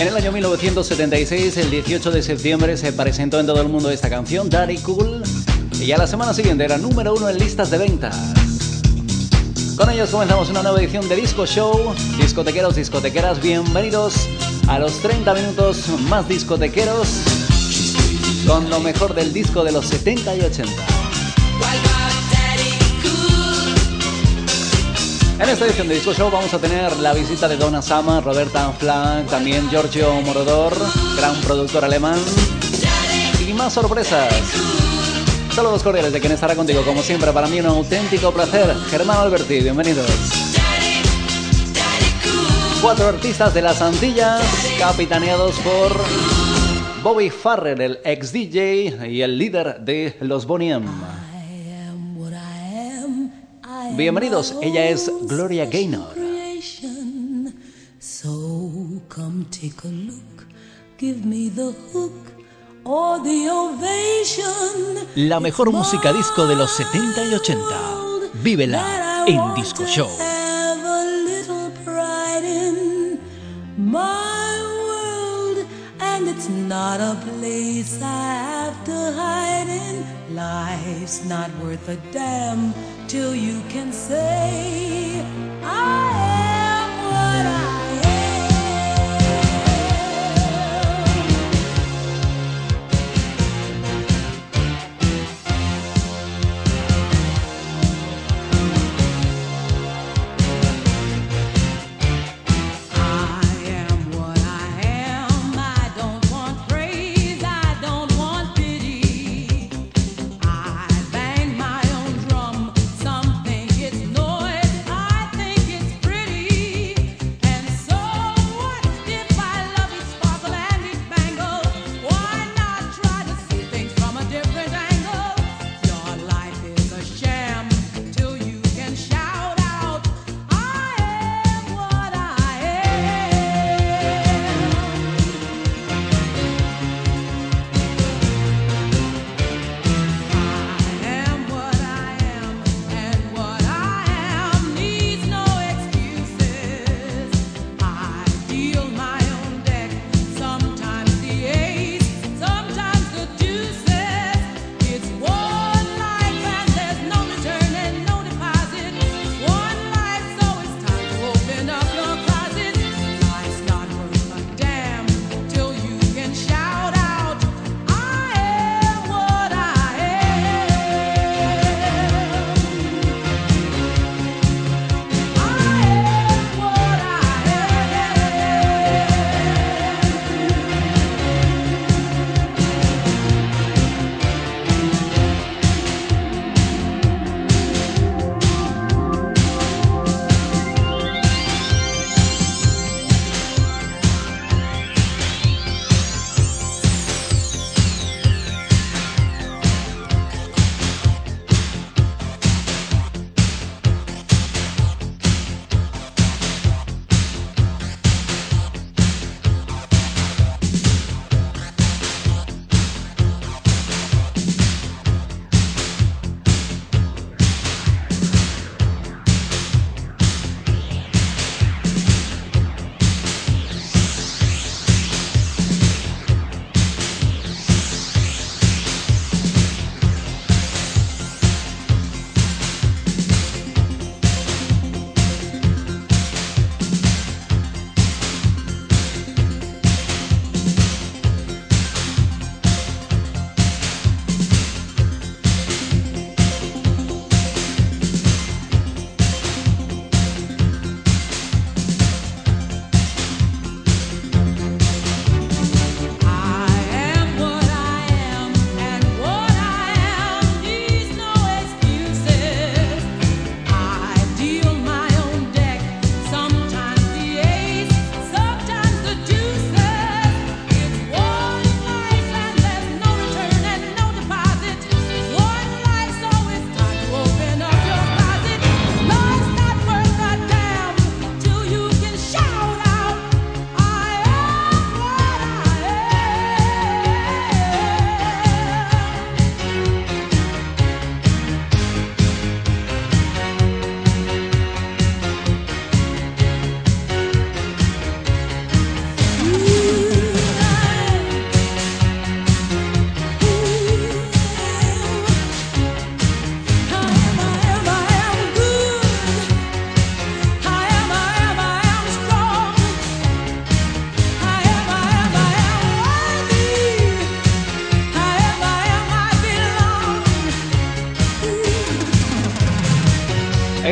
En el año 1976, el 18 de septiembre, se presentó en todo el mundo esta canción, Daddy Cool, y a la semana siguiente era número uno en listas de ventas. Con ellos comenzamos una nueva edición de Disco Show. Discotequeros, discotequeras, bienvenidos a los 30 minutos más discotequeros con lo mejor del disco de los 70 y 80. En esta edición de Disco Show vamos a tener la visita de Donna Summer, Roberta Flack, también Giorgio Morodor, gran productor alemán, y más sorpresas. Saludos cordiales de quien estará contigo, como siempre, para mí un auténtico placer. Germán Alberti, bienvenidos. Cuatro artistas de las Antillas, capitaneados por Bobby Farrer, el ex DJ y el líder de los Boniem. Bienvenidos, ella es Gloria Gaynor. So come take a look, give me the hook or the ovation. La mejor música disco de los my 70 y 80. world Vívela en Disco Show. Have a little pride in my world, and it's not a place I have to hide in. Life's not worth a damn till you can say I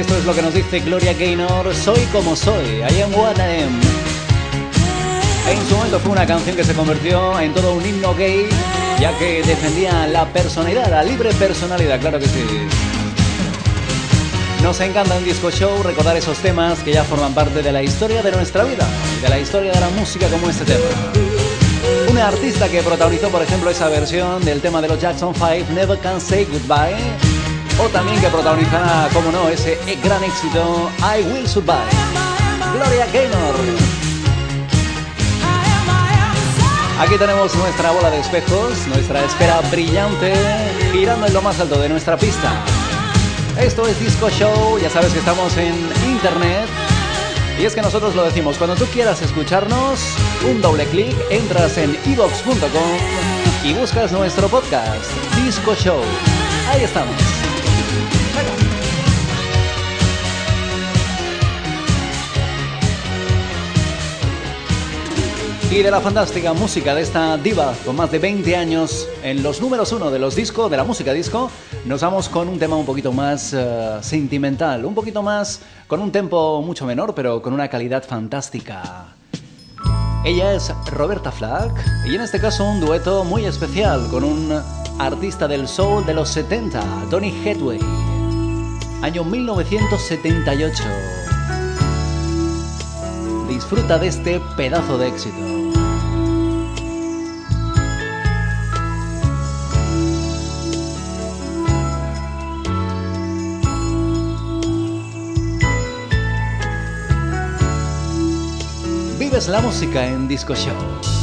Esto es lo que nos dice Gloria Gaynor. Soy como soy. I am what I am. En su momento fue una canción que se convirtió en todo un himno gay, ya que defendía la personalidad, la libre personalidad, claro que sí. Nos encanta en Disco Show recordar esos temas que ya forman parte de la historia de nuestra vida, de la historia de la música como este tema. Una artista que protagonizó, por ejemplo, esa versión del tema de los Jackson 5, Never Can Say Goodbye, o también que protagonizará, como no, ese gran éxito, I Will Survive. Gloria Gaynor. Aquí tenemos nuestra bola de espejos, nuestra esfera brillante, girando en lo más alto de nuestra pista. Esto es Disco Show, ya sabes que estamos en internet. Y es que nosotros lo decimos, cuando tú quieras escucharnos, un doble clic, entras en evox.com y buscas nuestro podcast, Disco Show. Ahí estamos. Y de la fantástica música de esta diva con más de 20 años en los números uno de los discos, de la música disco, nos vamos con un tema un poquito más eh, sentimental, un poquito más, con un tempo mucho menor, pero con una calidad fantástica. Ella es Roberta Flack y en este caso un dueto muy especial con un artista del soul de los 70, Donny Hathaway. Año 1978. Disfruta de este pedazo de éxito. Vives la música en Disco Show.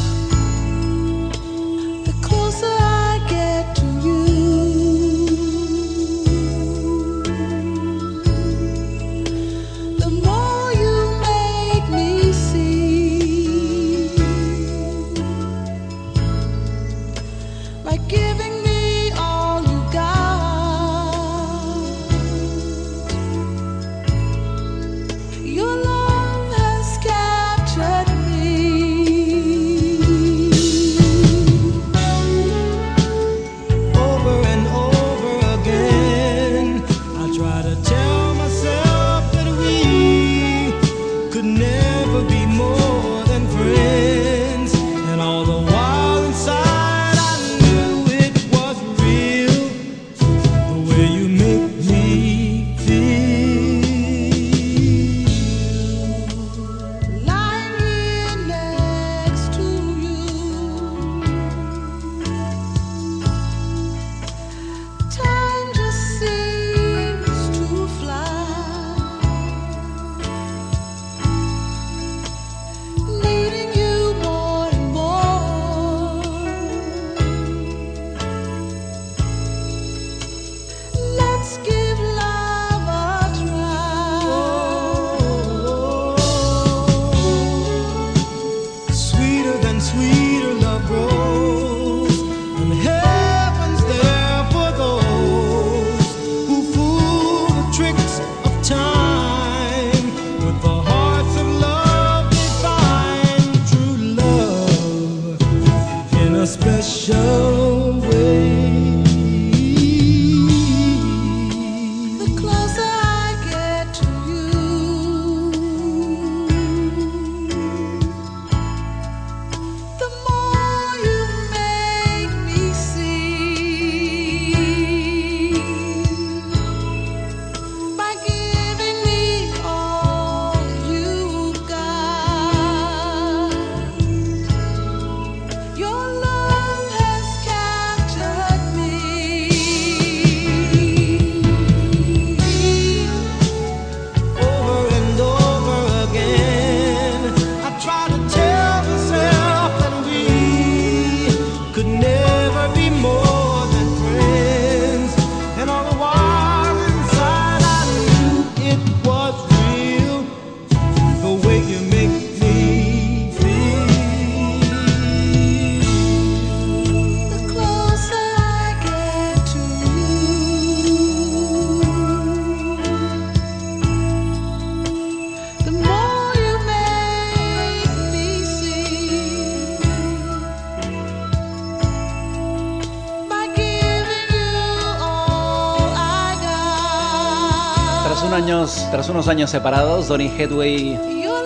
Tras, un años, tras unos años separados, Donny Headway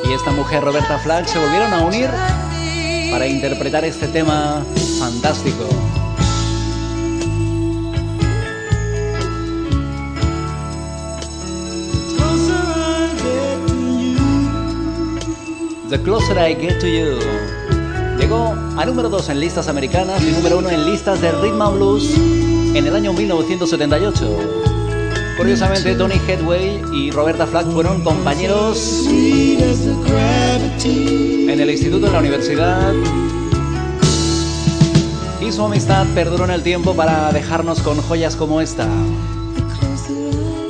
y esta mujer Roberta Flack se volvieron a unir para interpretar este tema fantástico. The Closer I Get to You. Llegó a número 2 en listas americanas y número 1 en listas de rhythm blues en el año 1978. Curiosamente, Tony Headway y Roberta Flack fueron compañeros en el instituto de la universidad y su amistad perduró en el tiempo para dejarnos con joyas como esta.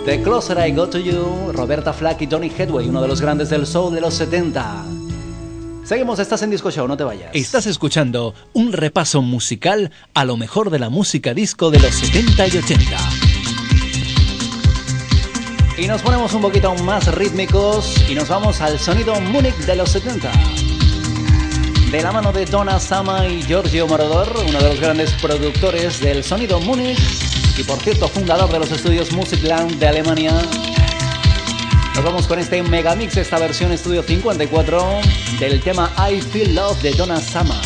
The Closer I Go to You, Roberta Flack y Tony Headway, uno de los grandes del soul de los 70. Seguimos, estás en Disco Show, no te vayas. Estás escuchando un repaso musical a lo mejor de la música disco de los 70 y 80. Y nos ponemos un poquito más rítmicos y nos vamos al sonido Múnich de los 70. De la mano de Donna Sama y Giorgio Morodor, uno de los grandes productores del sonido Múnich y por cierto fundador de los estudios Musikland de Alemania. Nos vamos con este megamix, esta versión estudio 54 del tema I Feel Love de Donna Sama.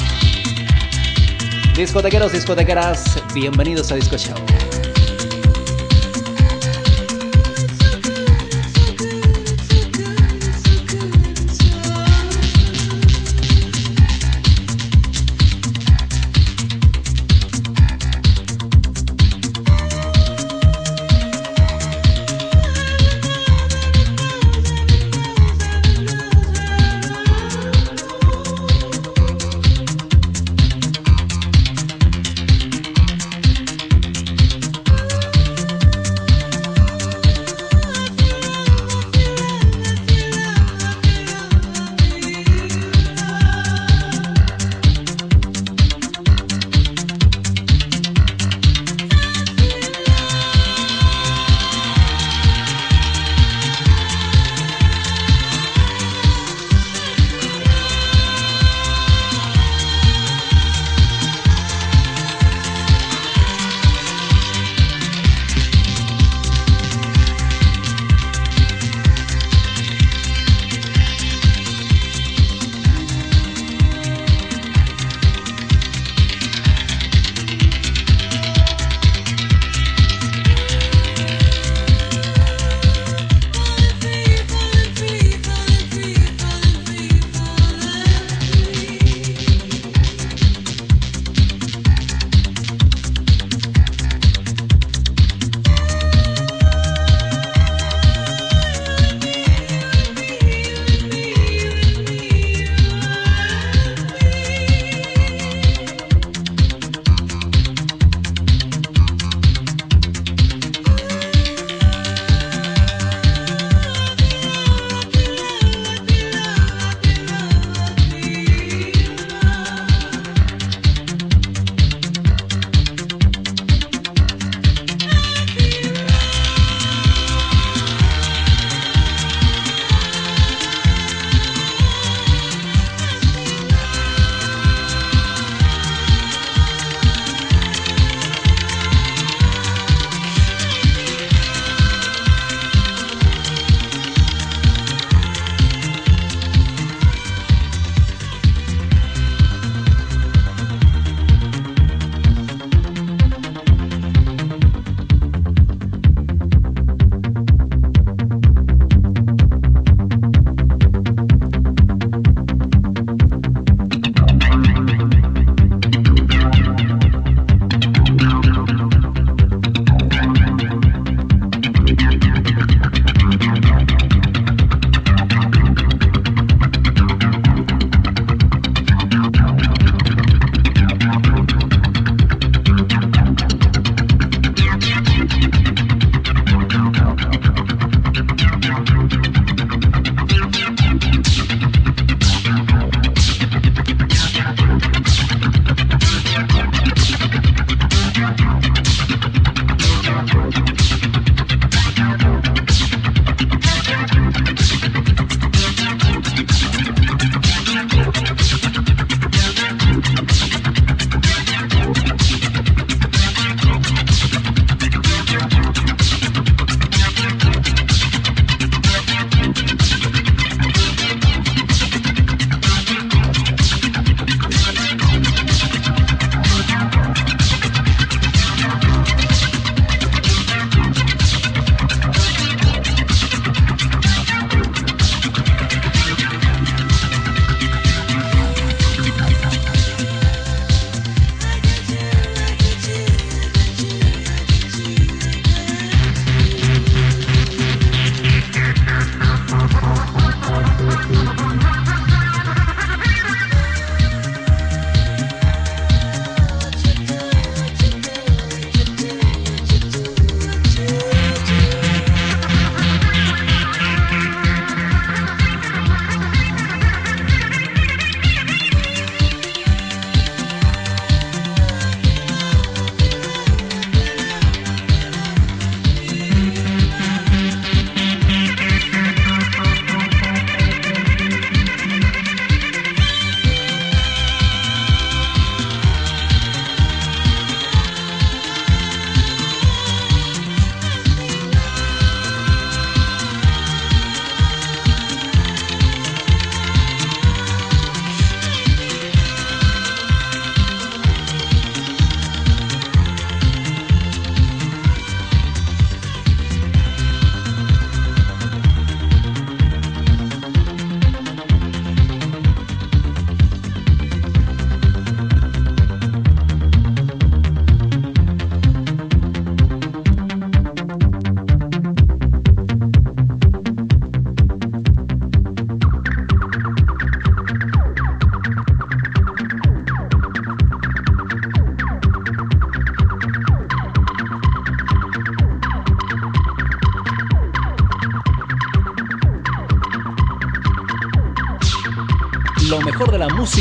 Discotequeros, discotequeras, bienvenidos a Disco Show.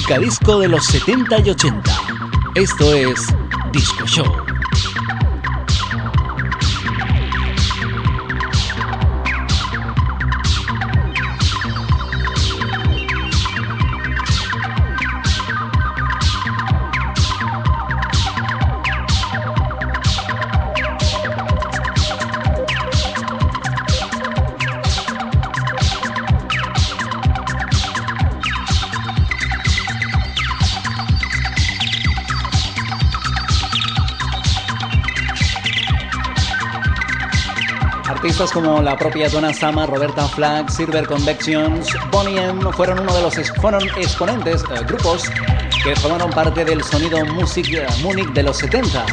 Música disco de los 70 y 80. Esto es Disco Show. Como la propia Donna Summer, Roberta Flack, Silver Convections, Bonnie M fueron uno de los fueron exponentes, eh, grupos que formaron parte del sonido Music eh, Munich de los 70.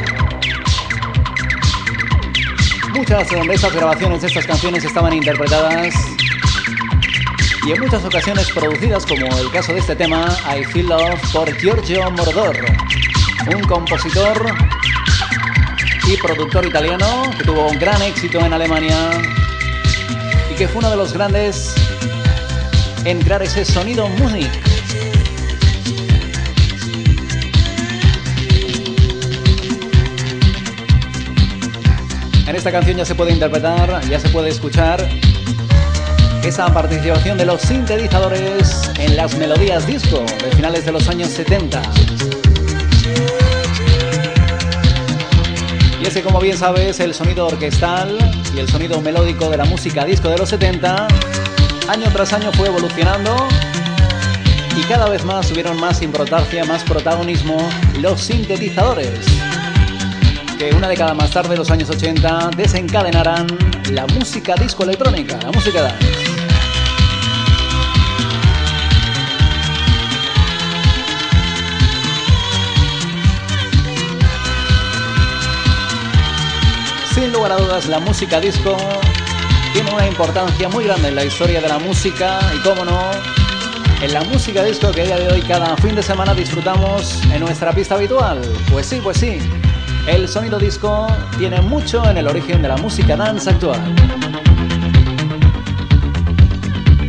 Muchas de estas grabaciones de estas canciones estaban interpretadas y en muchas ocasiones producidas, como el caso de este tema, I Feel Love, por Giorgio Moroder, un compositor y productor italiano que tuvo un gran éxito en Alemania y que fue uno de los grandes en crear ese sonido Munich. En esta canción ya se puede interpretar, ya se puede escuchar esa participación de los sintetizadores en las melodías disco de finales de los años 70. Y ese, como bien sabes, el sonido orquestal y el sonido melódico de la música disco de los 70, año tras año fue evolucionando y cada vez más tuvieron más importancia, más protagonismo los sintetizadores, que una década más tarde, los años 80, desencadenarán la música disco electrónica, la música. Sin lugar a dudas, la música disco tiene una importancia muy grande en la historia de la música y, cómo no, en la música disco que a día de hoy cada fin de semana disfrutamos en nuestra pista habitual. Pues sí, pues sí, el sonido disco tiene mucho en el origen de la música dance actual.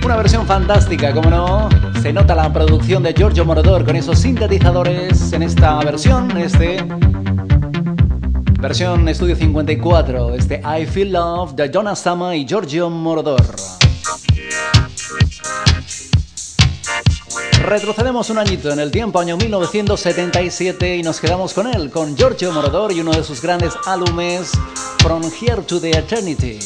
Una versión fantástica, como no, se nota la producción de Giorgio Moroder con esos sintetizadores en esta versión, este Versión Estudio 54, este I Feel Love de Jonas Sama y Giorgio Moroder. Retrocedemos un añito en el tiempo, año 1977, y nos quedamos con él, con Giorgio Moroder y uno de sus grandes álbumes, From Here to the Eternity.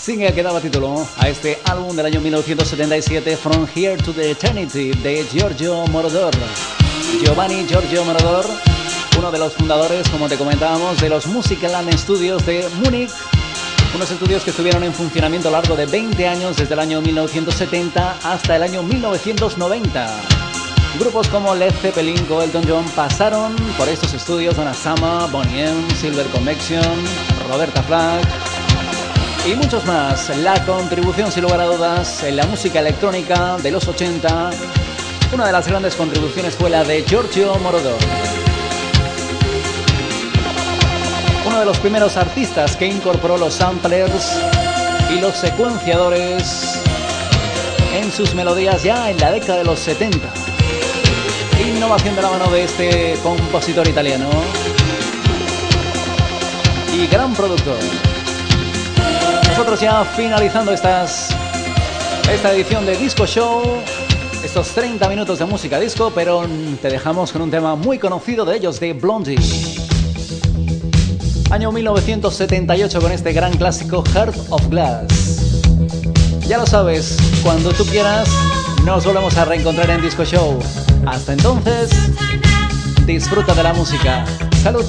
Single que daba título a este álbum del año 1977, From Here to the Eternity, de Giorgio Moroder. Giovanni Giorgio Moroder, uno de los fundadores, como te comentábamos, de los Musicalland Studios de Múnich, unos estudios que estuvieron en funcionamiento a lo largo de 20 años, desde el año 1970 hasta el año 1990. Grupos como Led Zeppelin o Elton John pasaron por estos estudios, Donna Summer, Bonnie M, Silver Connection, Roberta Flack y muchos más. La contribución, sin lugar a dudas, en la música electrónica de los 80, una de las grandes contribuciones fue la de Giorgio Moroder. Uno de los primeros artistas que incorporó los samplers y los secuenciadores en sus melodías ya en la década de los 70 innovación de la mano de este compositor italiano y gran productor. Nosotros ya finalizando estas, esta edición de Disco Show, estos 30 minutos de música disco, pero te dejamos con un tema muy conocido de ellos, de Blondie. Año 1978 con este gran clásico Heart of Glass. Ya lo sabes, cuando tú quieras, nos volvemos a reencontrar en Disco Show. Hasta entonces, disfruta de la música. Salud.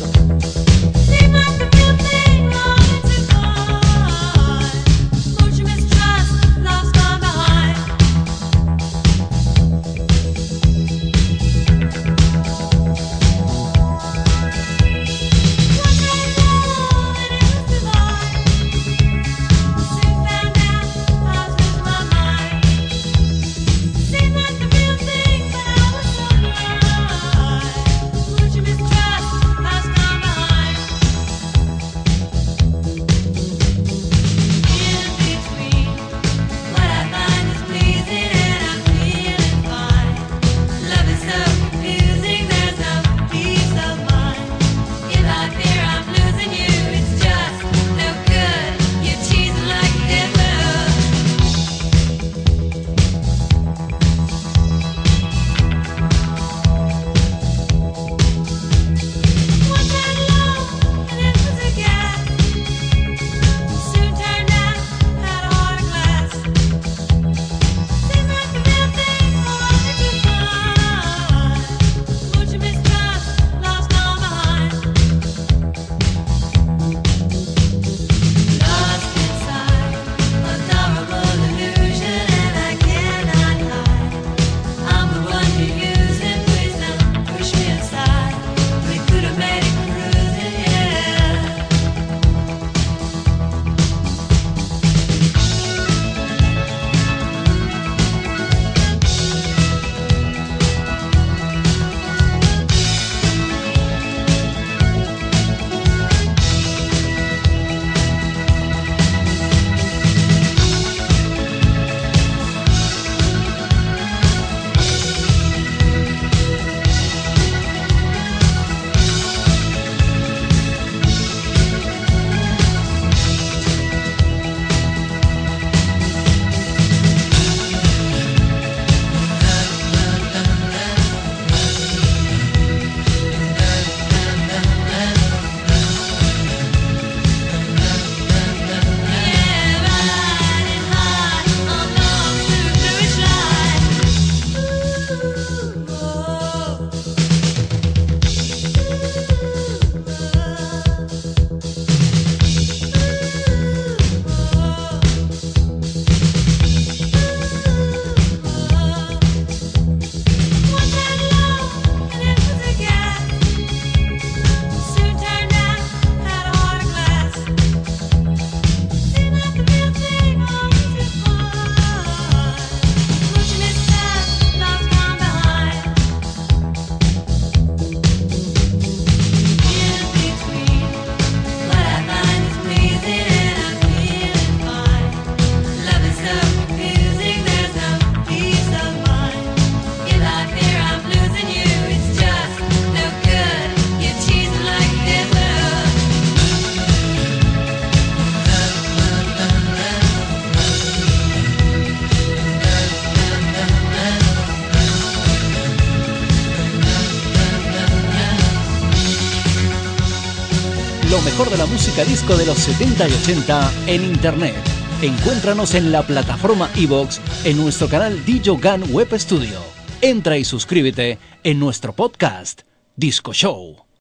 Música disco de los 70 y 80 en Internet. Encuéntranos en la plataforma iVoox en nuestro canal Dijogan Web Studio. Entra y suscríbete en nuestro podcast Disco Show.